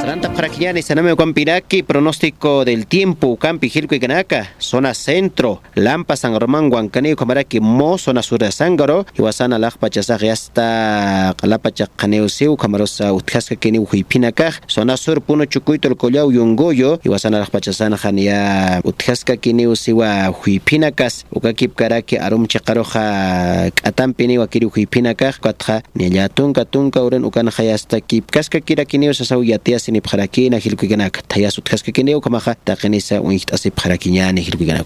Santa Paraquiñani, Saname Guampiraki, pronóstico del tiempo, Campi, Gilco y Ganaca, zona centro, Lampa, San Román, Huancaneo, Camaraki, Mo, zona sur de Sangaro, Iwasana, Lajpachasag, hasta Calapachacaneo, Seu, Camarosa, Utjasca, Keni, Huipinaca, zona sur, Puno, Chucuito, el Collao, Yungoyo, Iwasana, Lajpachasana, Jania, Utjasca, Keni, Siwa, Huipinacas, Ukakip, Karaki, Arum, Chakaroja, Atampini, Wakiri, Huipinaca, Katja, Niatunca, Tunca, Uren, Ukanjaya, hasta Kip, Casca, Kira, Kini, Sasau, sini bharakina hilkuigana thayasu tkhaskuikineu kamaqa taqinisa uiht asip bharakiñani hilkuigana